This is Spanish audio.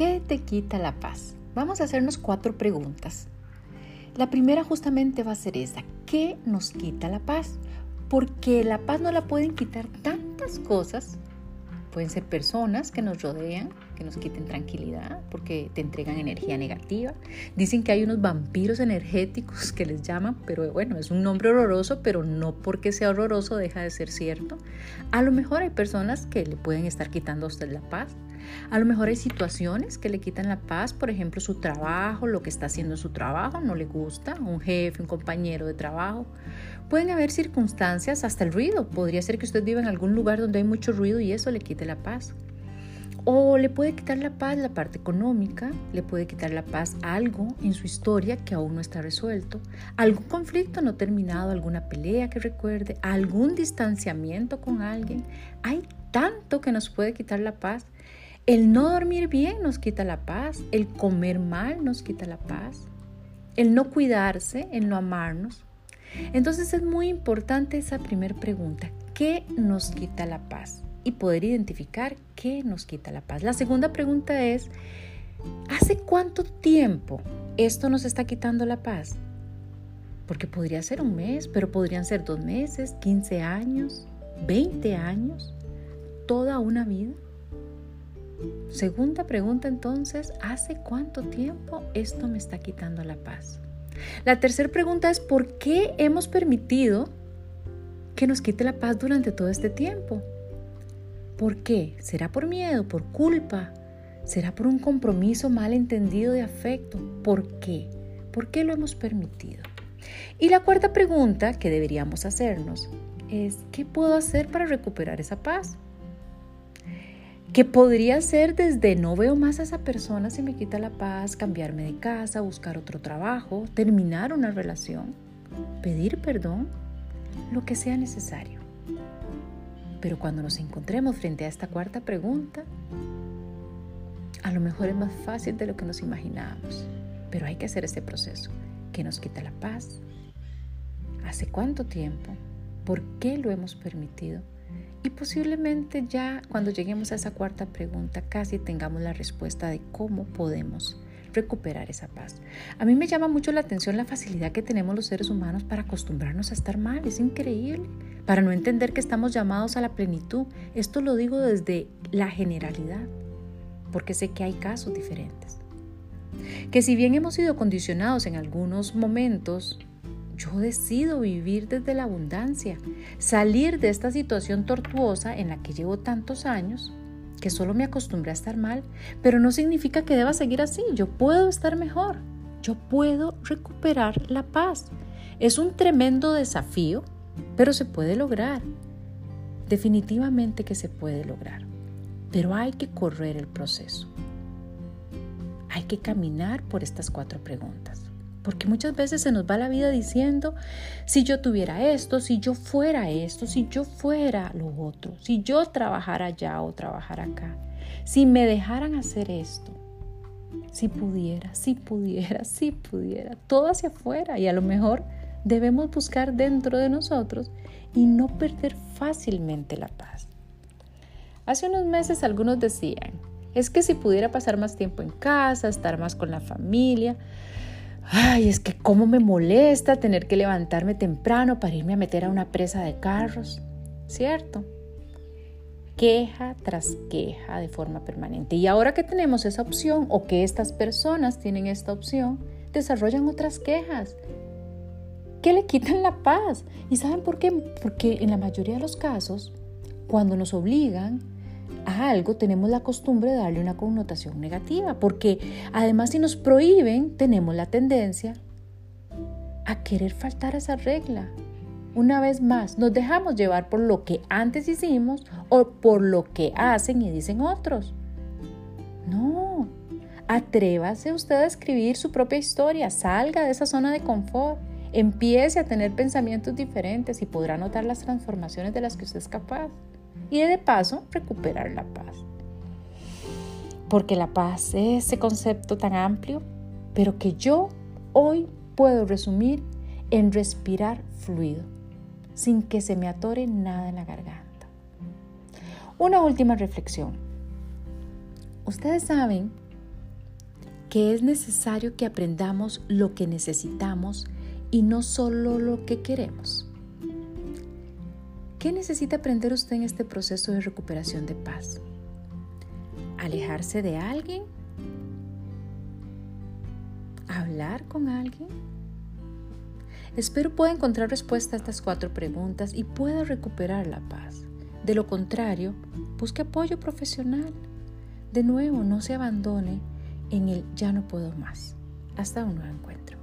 ¿Qué te quita la paz? Vamos a hacernos cuatro preguntas. La primera justamente va a ser esa. ¿Qué nos quita la paz? Porque la paz no la pueden quitar tantas cosas. Pueden ser personas que nos rodean, que nos quiten tranquilidad porque te entregan energía negativa. Dicen que hay unos vampiros energéticos que les llaman, pero bueno, es un nombre horroroso, pero no porque sea horroroso deja de ser cierto. A lo mejor hay personas que le pueden estar quitando a usted la paz. A lo mejor hay situaciones que le quitan la paz, por ejemplo, su trabajo, lo que está haciendo en su trabajo, no le gusta, un jefe, un compañero de trabajo. Pueden haber circunstancias, hasta el ruido. Podría ser que usted viva en algún lugar donde hay mucho ruido y eso le quite la paz. O le puede quitar la paz la parte económica, le puede quitar la paz algo en su historia que aún no está resuelto, algún conflicto no terminado, alguna pelea que recuerde, algún distanciamiento con alguien. Hay tanto que nos puede quitar la paz el no dormir bien nos quita la paz, el comer mal nos quita la paz, el no cuidarse, el no amarnos. Entonces es muy importante esa primera pregunta, ¿qué nos quita la paz? Y poder identificar qué nos quita la paz. La segunda pregunta es, ¿hace cuánto tiempo esto nos está quitando la paz? Porque podría ser un mes, pero podrían ser dos meses, 15 años, 20 años, toda una vida. Segunda pregunta entonces, ¿hace cuánto tiempo esto me está quitando la paz? La tercera pregunta es, ¿por qué hemos permitido que nos quite la paz durante todo este tiempo? ¿Por qué? ¿Será por miedo, por culpa? ¿Será por un compromiso mal entendido de afecto? ¿Por qué? ¿Por qué lo hemos permitido? Y la cuarta pregunta que deberíamos hacernos es, ¿qué puedo hacer para recuperar esa paz? Que podría ser desde no veo más a esa persona si me quita la paz, cambiarme de casa, buscar otro trabajo, terminar una relación, pedir perdón, lo que sea necesario. Pero cuando nos encontremos frente a esta cuarta pregunta, a lo mejor es más fácil de lo que nos imaginábamos, pero hay que hacer ese proceso. ¿Qué nos quita la paz? ¿Hace cuánto tiempo? ¿Por qué lo hemos permitido? Y posiblemente ya cuando lleguemos a esa cuarta pregunta casi tengamos la respuesta de cómo podemos recuperar esa paz. A mí me llama mucho la atención la facilidad que tenemos los seres humanos para acostumbrarnos a estar mal. Es increíble. Para no entender que estamos llamados a la plenitud. Esto lo digo desde la generalidad, porque sé que hay casos diferentes. Que si bien hemos sido condicionados en algunos momentos yo decido vivir desde la abundancia, salir de esta situación tortuosa en la que llevo tantos años, que solo me acostumbré a estar mal, pero no significa que deba seguir así, yo puedo estar mejor, yo puedo recuperar la paz. Es un tremendo desafío, pero se puede lograr. Definitivamente que se puede lograr, pero hay que correr el proceso. Hay que caminar por estas cuatro preguntas. Porque muchas veces se nos va la vida diciendo, si yo tuviera esto, si yo fuera esto, si yo fuera lo otro, si yo trabajara allá o trabajara acá, si me dejaran hacer esto, si pudiera, si pudiera, si pudiera, todo hacia afuera y a lo mejor debemos buscar dentro de nosotros y no perder fácilmente la paz. Hace unos meses algunos decían, es que si pudiera pasar más tiempo en casa, estar más con la familia, Ay, es que cómo me molesta tener que levantarme temprano para irme a meter a una presa de carros, ¿cierto? Queja tras queja de forma permanente. Y ahora que tenemos esa opción o que estas personas tienen esta opción, desarrollan otras quejas que le quitan la paz. ¿Y saben por qué? Porque en la mayoría de los casos, cuando nos obligan a algo tenemos la costumbre de darle una connotación negativa, porque además si nos prohíben tenemos la tendencia a querer faltar a esa regla. Una vez más, nos dejamos llevar por lo que antes hicimos o por lo que hacen y dicen otros. No, atrévase usted a escribir su propia historia, salga de esa zona de confort, empiece a tener pensamientos diferentes y podrá notar las transformaciones de las que usted es capaz y de paso recuperar la paz. Porque la paz es ese concepto tan amplio, pero que yo hoy puedo resumir en respirar fluido, sin que se me atore nada en la garganta. Una última reflexión. Ustedes saben que es necesario que aprendamos lo que necesitamos y no solo lo que queremos. ¿Qué necesita aprender usted en este proceso de recuperación de paz? ¿Alejarse de alguien? ¿Hablar con alguien? Espero pueda encontrar respuesta a estas cuatro preguntas y pueda recuperar la paz. De lo contrario, busque apoyo profesional. De nuevo, no se abandone en el ya no puedo más. Hasta un nuevo encuentro.